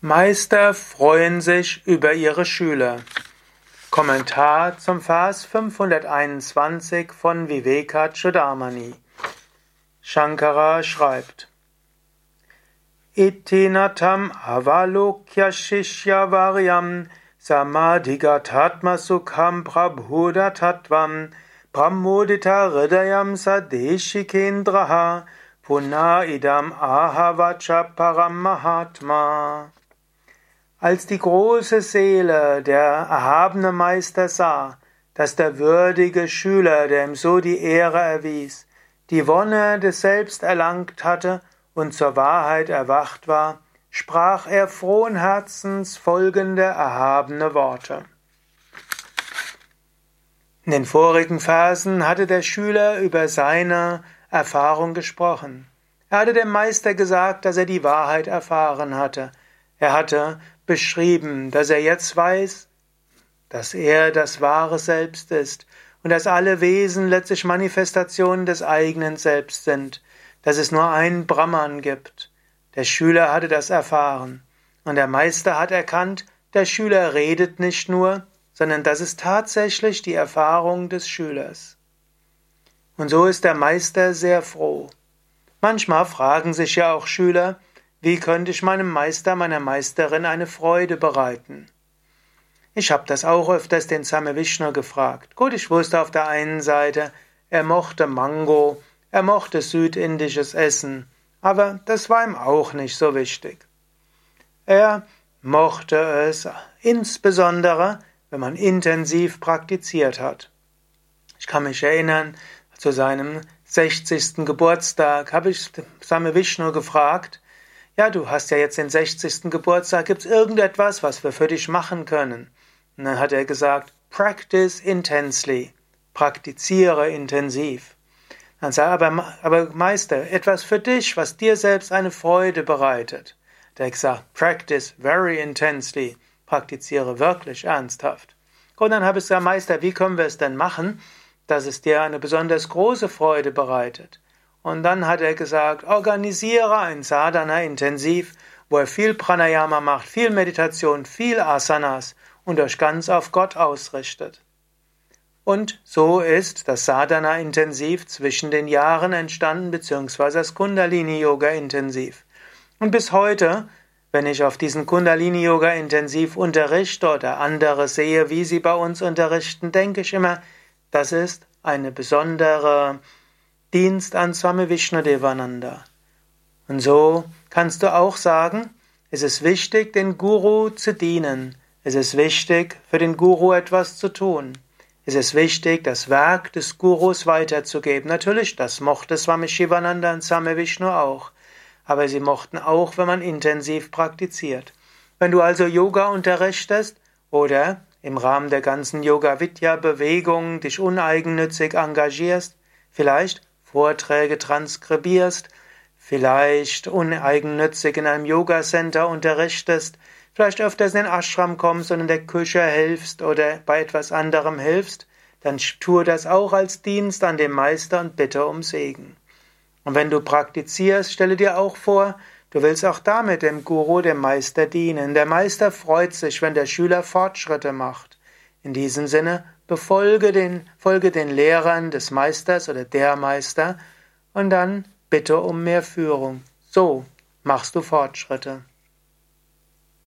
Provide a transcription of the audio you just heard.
Meister freuen sich über ihre Schüler. Kommentar zum Vers 521 von Vivekachudamani. Shankara schreibt: Itinatam avalokya shishya varyam samadhigatatma sukham prabhuda tatvam pramodita hridayam sadeshikendraha puna idam ahavacha param mahatma als die große Seele, der erhabene Meister sah, dass der würdige Schüler, der ihm so die Ehre erwies, die Wonne des Selbst erlangt hatte und zur Wahrheit erwacht war, sprach er frohen Herzens folgende erhabene Worte. In den vorigen Versen hatte der Schüler über seine Erfahrung gesprochen. Er hatte dem Meister gesagt, dass er die Wahrheit erfahren hatte. Er hatte beschrieben, dass er jetzt weiß, dass er das wahre Selbst ist und dass alle Wesen letztlich Manifestationen des eigenen Selbst sind, dass es nur einen Brahman gibt. Der Schüler hatte das erfahren und der Meister hat erkannt, der Schüler redet nicht nur, sondern das ist tatsächlich die Erfahrung des Schülers. Und so ist der Meister sehr froh. Manchmal fragen sich ja auch Schüler, wie könnte ich meinem Meister, meiner Meisterin eine Freude bereiten? Ich habe das auch öfters den Same Vishnu gefragt. Gut, ich wusste auf der einen Seite, er mochte Mango, er mochte südindisches Essen, aber das war ihm auch nicht so wichtig. Er mochte es insbesondere, wenn man intensiv praktiziert hat. Ich kann mich erinnern, zu seinem 60. Geburtstag habe ich Same Vishnu gefragt, ja, du hast ja jetzt den 60. Geburtstag, gibt's irgendetwas, was wir für dich machen können? Und dann hat er gesagt, practice intensely, praktiziere intensiv. Dann sagt er, aber, aber Meister, etwas für dich, was dir selbst eine Freude bereitet. Der hat gesagt, practice very intensely, praktiziere wirklich ernsthaft. Und dann habe ich gesagt, Meister, wie können wir es denn machen, dass es dir eine besonders große Freude bereitet? Und dann hat er gesagt, organisiere ein Sadhana intensiv, wo er viel Pranayama macht, viel Meditation, viel Asanas und euch ganz auf Gott ausrichtet. Und so ist das Sadhana intensiv zwischen den Jahren entstanden, beziehungsweise das Kundalini Yoga intensiv. Und bis heute, wenn ich auf diesen Kundalini Yoga intensiv unterrichte oder andere sehe, wie sie bei uns unterrichten, denke ich immer, das ist eine besondere Dienst an Swami Vishnudevananda. Und so kannst du auch sagen, es ist wichtig, den Guru zu dienen. Es ist wichtig, für den Guru etwas zu tun. Es ist wichtig, das Werk des Gurus weiterzugeben. Natürlich, das mochte Swami Shivananda und Swami Vishnu auch. Aber sie mochten auch, wenn man intensiv praktiziert. Wenn du also Yoga unterrichtest oder im Rahmen der ganzen Yoga-Vidya-Bewegung dich uneigennützig engagierst, vielleicht Vorträge transkribierst, vielleicht uneigennützig in einem Yoga-Center unterrichtest, vielleicht öfters in den Ashram kommst und in der Küche hilfst oder bei etwas anderem hilfst, dann tue das auch als Dienst an dem Meister und bitte um Segen. Und wenn du praktizierst, stelle dir auch vor, du willst auch damit dem Guru, dem Meister dienen. Der Meister freut sich, wenn der Schüler Fortschritte macht. In diesem Sinne, befolge den, folge den Lehrern des Meisters oder der Meister und dann bitte um mehr Führung. So machst du Fortschritte.